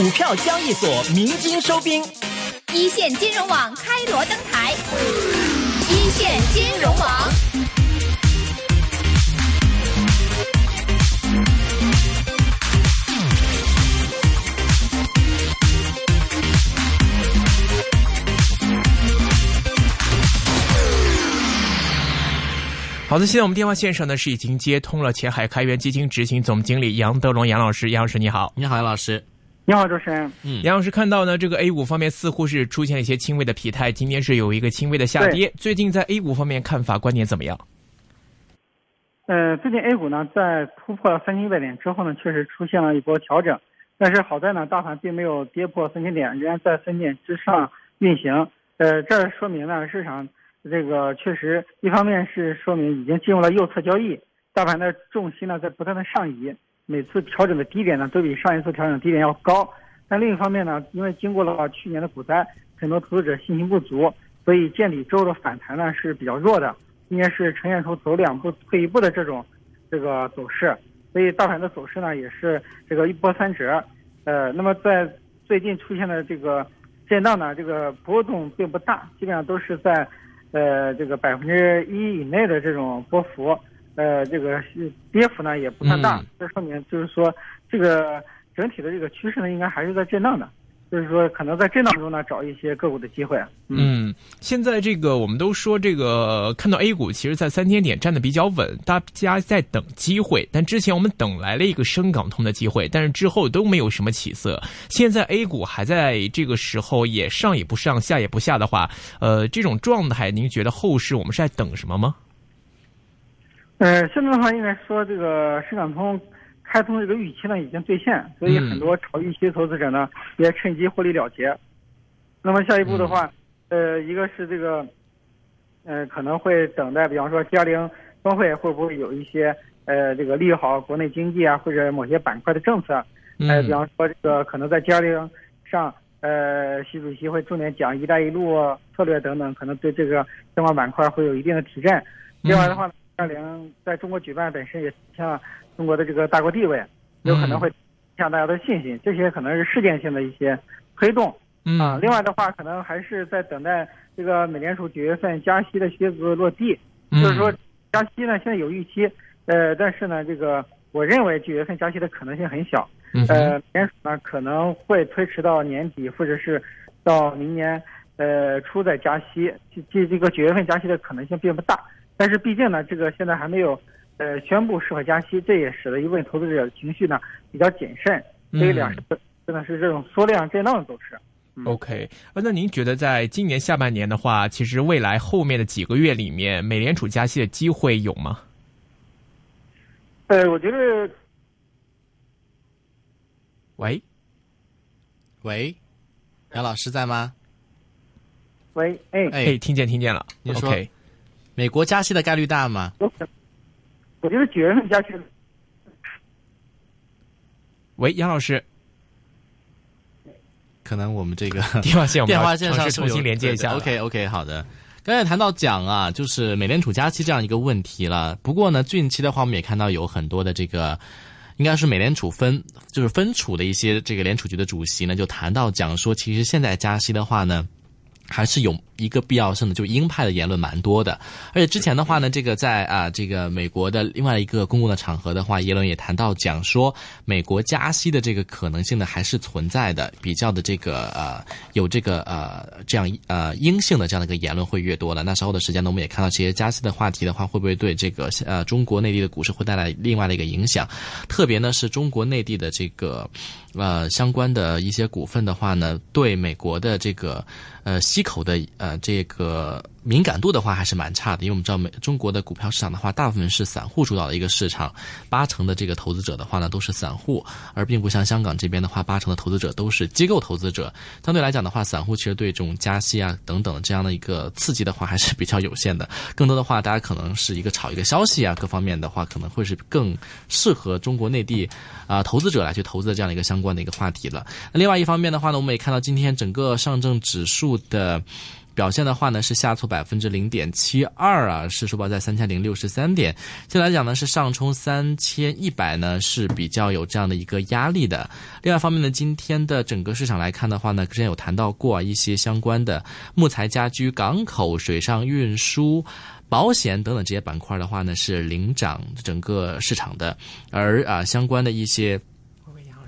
股票交易所鸣金收兵，一线金融网开锣登台，一线金融网。好的，现在我们电话线上呢是已经接通了前海开源基金执行总经理杨德龙杨老师，杨老师你好，你好杨老师，你好主持人，嗯，杨老师看到呢这个 A 股方面似乎是出现了一些轻微的疲态，今天是有一个轻微的下跌，最近在 A 股方面看法观点怎么样？呃，最近 A 股呢在突破了三千一百点之后呢，确实出现了一波调整，但是好在呢大盘并没有跌破三千点，仍然在三千点之上运行，呃，这说明呢市场。这个确实，一方面是说明已经进入了右侧交易，大盘的重心呢在不断的上移，每次调整的低点呢都比上一次调整低点要高。但另一方面呢，因为经过了去年的股灾，很多投资者信心不足，所以见底之后的反弹呢是比较弱的，应该是呈现出走两步退一步的这种这个走势。所以大盘的走势呢也是这个一波三折。呃，那么在最近出现的这个震荡呢，这个波动并不大，基本上都是在。呃，这个百分之一以内的这种波幅，呃，这个跌幅呢也不算大，这说明就是说，这个整体的这个趋势呢，应该还是在震荡的。就是说，可能在震荡中呢，找一些个股的机会。嗯，现在这个我们都说这个看到 A 股，其实在三千点站的比较稳，大家在等机会。但之前我们等来了一个深港通的机会，但是之后都没有什么起色。现在 A 股还在这个时候也上也不上，下也不下的话，呃，这种状态，您觉得后市我们是在等什么吗？呃，现在的话，应该说这个深港通。开通这个预期呢已经兑现，所以很多炒预期投资者呢也趁机获利了结。那么下一步的话，呃，一个是这个，呃，可能会等待，比方说 G20 峰会会不会有一些呃这个利好国内经济啊或者某些板块的政策，呃，比方说这个可能在 G20 上，呃，习主席会重点讲“一带一路”策略等等，可能对这个相关板块会有一定的提振。另外的话，G20 在中国举办本身也像。中国的这个大国地位，有可能会影响大家的信心，这些可能是事件性的一些推动。啊。另外的话，可能还是在等待这个美联储九月份加息的靴子落地，就是说加息呢，现在有预期，呃，但是呢，这个我认为九月份加息的可能性很小，呃，美联储呢可能会推迟到年底或者是到明年呃初再加息，这这个九月份加息的可能性并不大，但是毕竟呢，这个现在还没有。呃，宣布是否加息，这也使得一部分投资者的情绪呢比较谨慎，所以两市真的是这种缩量震荡的走势。OK，那您觉得在今年下半年的话，其实未来后面的几个月里面，美联储加息的机会有吗？呃，我觉得，喂，喂，杨老师在吗？喂，哎哎，听见听见了。你说，美国加息的概率大吗？我觉得九月份加息。喂，杨老师，可能我们这个 电话线电话线上重新连接一下。OK OK，好的。刚才谈到讲啊，就是美联储加息这样一个问题了。不过呢，近期的话，我们也看到有很多的这个，应该是美联储分就是分储的一些这个联储局的主席呢，就谈到讲说，其实现在加息的话呢，还是有。一个必要性的，就鹰派的言论蛮多的，而且之前的话呢，这个在啊这个美国的另外一个公共的场合的话，耶伦也谈到讲说，美国加息的这个可能性呢还是存在的，比较的这个呃有这个呃这样呃阴性的这样的一个言论会越多了。那稍后的时间呢，我们也看到这些加息的话题的话，会不会对这个呃中国内地的股市会带来另外的一个影响？特别呢是中国内地的这个呃相关的一些股份的话呢，对美国的这个呃溪口的呃。这个。敏感度的话还是蛮差的，因为我们知道美中国的股票市场的话，大部分是散户主导的一个市场，八成的这个投资者的话呢都是散户，而并不像香港这边的话，八成的投资者都是机构投资者。相对来讲的话，散户其实对这种加息啊等等这样的一个刺激的话还是比较有限的。更多的话，大家可能是一个炒一个消息啊，各方面的话可能会是更适合中国内地啊投资者来去投资的这样的一个相关的一个话题了。那另外一方面的话呢，我们也看到今天整个上证指数的。表现的话呢是下挫百分之零点七二啊，是收报在三千零六十三点。现在来讲呢是上冲三千一百呢是比较有这样的一个压力的。另外一方面呢，今天的整个市场来看的话呢，之前有谈到过啊一些相关的木材、家居、港口、水上运输。保险等等这些板块的话呢，是领涨整个市场的，而啊相关的一些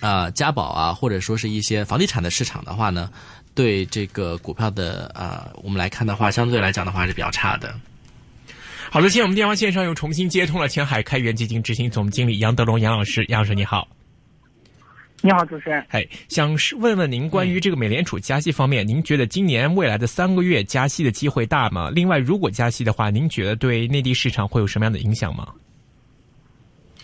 啊家宝啊，或者说是一些房地产的市场的话呢，对这个股票的啊，我们来看的话，相对来讲的话是比较差的。好的，现在我们电话线上又重新接通了前海开源基金执行总经理杨德龙杨老师，杨老师你好。你好，主持人。哎，想问问您关于这个美联储加息方面，您觉得今年未来的三个月加息的机会大吗？另外，如果加息的话，您觉得对内地市场会有什么样的影响吗？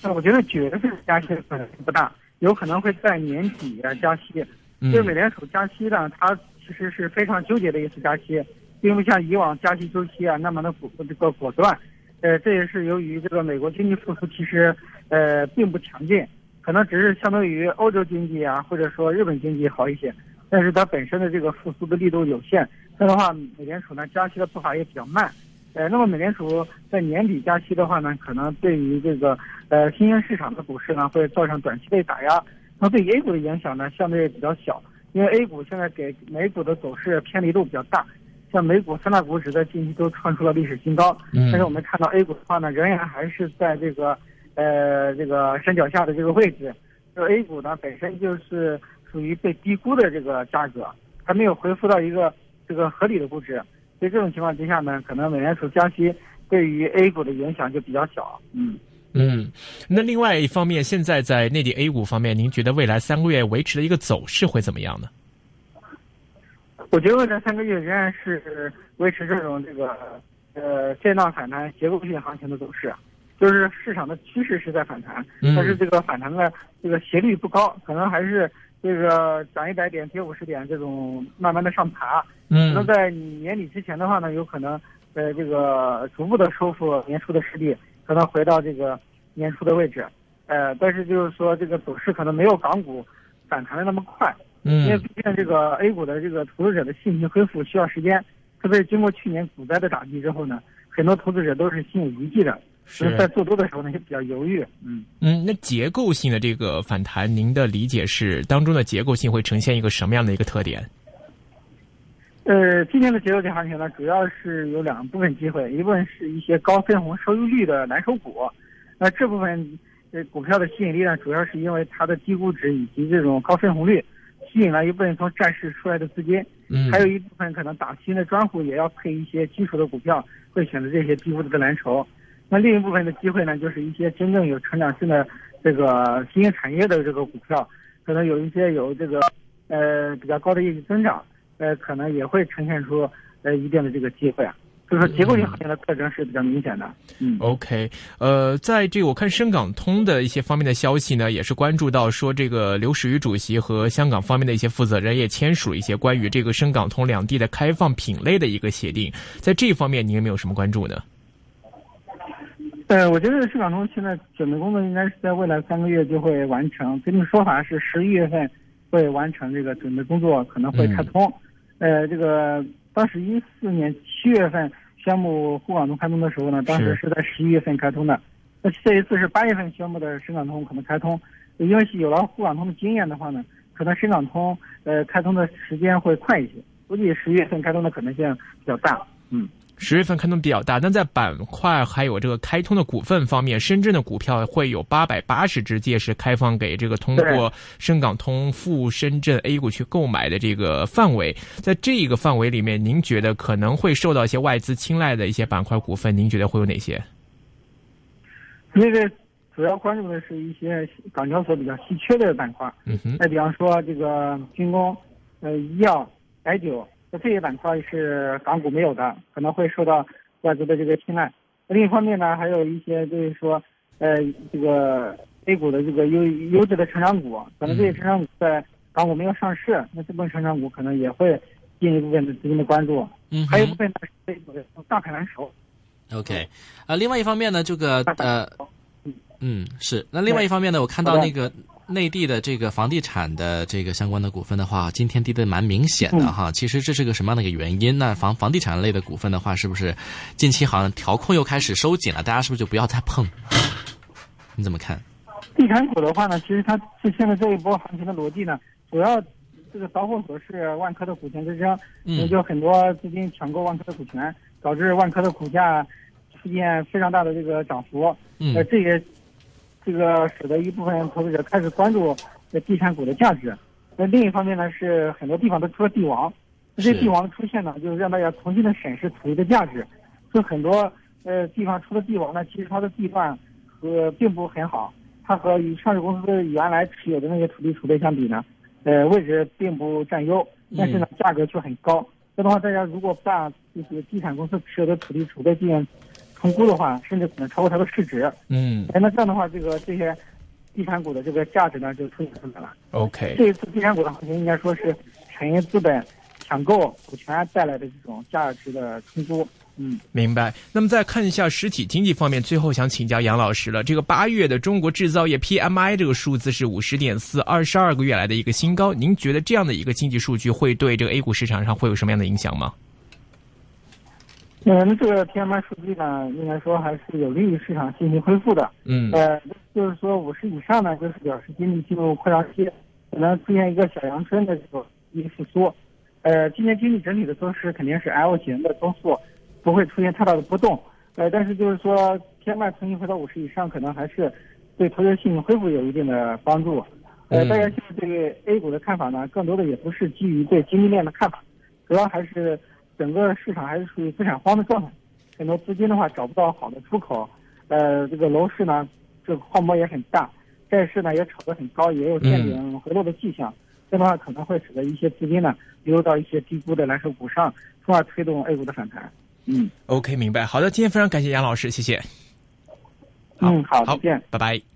那我觉得九月份加息的可能性不大，有可能会在年底啊加息。嗯就是美联储加息呢，它其实是非常纠结的一次加息，并不像以往加息周期啊那么的果这个果断。呃，这也是由于这个美国经济复苏其实呃并不强劲。可能只是相对于欧洲经济啊，或者说日本经济好一些，但是它本身的这个复苏的力度有限。这样的话，美联储呢加息的步伐也比较慢。呃，那么美联储在年底加息的话呢，可能对于这个呃新兴市场的股市呢会造成短期内打压。那对 A 股的影响呢相对比较小，因为 A 股现在给美股的走势偏离度比较大。像美股三大股指在近期都创出了历史新高，嗯但是我们看到 A 股的话呢，仍然还是在这个。呃，这个山脚下的这个位置，就 A 股呢本身就是属于被低估的这个价格，还没有恢复到一个这个合理的估值。所以这种情况之下呢，可能美联储加息对于 A 股的影响就比较小。嗯嗯，那另外一方面，现在在内地 A 股方面，您觉得未来三个月维持的一个走势会怎么样呢？我觉得未来三个月仍然是维持这种这个呃震荡反弹、结构性行情的走势。就是市场的趋势是在反弹，但是这个反弹的这个斜率不高，可能还是这个涨一百点跌五十点这种慢慢的上爬。嗯，可能在年底之前的话呢，有可能呃这个逐步的收复年初的失地，可能回到这个年初的位置。呃，但是就是说这个走势可能没有港股反弹的那么快，嗯，因为毕竟这个 A 股的这个投资者的信心恢复需要时间，特别是经过去年股灾的打击之后呢，很多投资者都是心有余悸的。是在做多的时候呢，就比较犹豫。嗯嗯，那结构性的这个反弹，您的理解是当中的结构性会呈现一个什么样的一个特点？呃，今天的结构性行情呢，主要是有两部分机会，一部分是一些高分红收益率的蓝筹股，那这部分呃股票的吸引力呢，主要是因为它的低估值以及这种高分红率，吸引了一部分从债市出来的资金。嗯，还有一部分可能打新的专户也要配一些基础的股票，会选择这些低估值的蓝筹。那另一部分的机会呢，就是一些真正有成长性的这个新兴产业的这个股票，可能有一些有这个呃比较高的业绩增长，呃可能也会呈现出呃一定的这个机会啊。就是说结构性行业的特征是比较明显的。嗯，OK，呃，在这个我看深港通的一些方面的消息呢，也是关注到说这个刘士余主席和香港方面的一些负责人也签署了一些关于这个深港通两地的开放品类的一个协定，在这方面您有没有什么关注呢？呃，我觉得深港通现在准备工作应该是在未来三个月就会完成。最近说法是十一月份会完成这个准备工作，可能会开通。呃，这个当时一四年七月份宣布沪港通开通的时候呢，当时是在十一月份开通的。那这一次是八月份宣布的深港通可能开通，因为有了沪港通的经验的话呢，可能深港通呃开通的时间会快一些，估计十月份开通的可能性比较大。嗯。十月份开通比较大，但在板块还有这个开通的股份方面，深圳的股票会有八百八十只届时开放给这个通过深港通赴深圳 A 股去购买的这个范围。在这个范围里面，您觉得可能会受到一些外资青睐的一些板块股份，您觉得会有哪些？那个主要关注的是一些港交所比较稀缺的板块，嗯哼，再比方说这个军工、呃医药、白酒。这些板块是港股没有的，可能会受到外资的这个青睐。另一方面呢，还有一些就是说，呃，这个 A 股的这个优优质的成长股，可能这些成长股在港股没有上市，那这部分成长股可能也会进一部分的资金的关注。嗯，还有一部分呢是 A 股的大盘蓝筹。OK，啊，另外一方面呢，这个呃，嗯，是。那另外一方面呢，我看到那个内地的这个房地产的这个相关的股份的话，今天跌得蛮明显的哈。其实这是个什么样的一个原因？那房房地产类的股份的话，是不是近期好像调控又开始收紧了？大家是不是就不要再碰？你怎么看？地产股的话呢，其实它是现在这一波行情的逻辑呢，主要这个导火索是万科的股权之争，也就很多资金抢购万科的股权，导致万科的股价出现非常大的这个涨幅。嗯，呃，这也这个使得一部分投资者开始关注这地产股的价值。那另一方面呢，是很多地方都出了地王，这些地王的出现呢，就是让大家重新的审视土地的价值。就很多呃地方出了地王呢，其实它的地段和并不很好。它和与上市公司原来持有的那些土地储备相比呢，呃，位置并不占优，但是呢，价格却很高。这样的话，大家如果把就是地产公司持有的土地储备进行重估的话，甚至可能超过它的市值。嗯，哎，那这样的话，这个这些地产股的这个价值呢，就出现出来了。OK，这一次地产股的行情应该说是产业资本抢购股权带来的这种价值的冲突。嗯，明白。那么再看一下实体经济方面，最后想请教杨老师了。这个八月的中国制造业 PMI 这个数字是五十点四，二十二个月来的一个新高。您觉得这样的一个经济数据会对这个 A 股市场上会有什么样的影响吗？嗯，这个 PMI 数据呢，应该说还是有利于市场信心恢复的。嗯呃，就是说五十以上呢，就是表示经济进入扩张期，可能出现一个小阳春的这种一个复苏。呃，今年经济整体的走势肯定是 L 型的增速，不会出现太大的波动。呃，但是就是说 PMI 重新回到五十以上，可能还是对投资信心恢复有一定的帮助。呃，嗯大家现在对 A 股的看法呢，更多的也不是基于对经济面的看法，主要还是整个市场还是属于资产荒的状态，很多资金的话找不到好的出口。呃，这个楼市呢，这个泡沫也很大，债市呢也炒得很高，也有见顶回落的迹象。这样的话可能会使得一些资金呢流入到一些低估的蓝筹股上，从而推动 A 股的反弹。嗯，OK，明白。好的，今天非常感谢杨老师，谢谢。嗯，好，好再见。拜拜。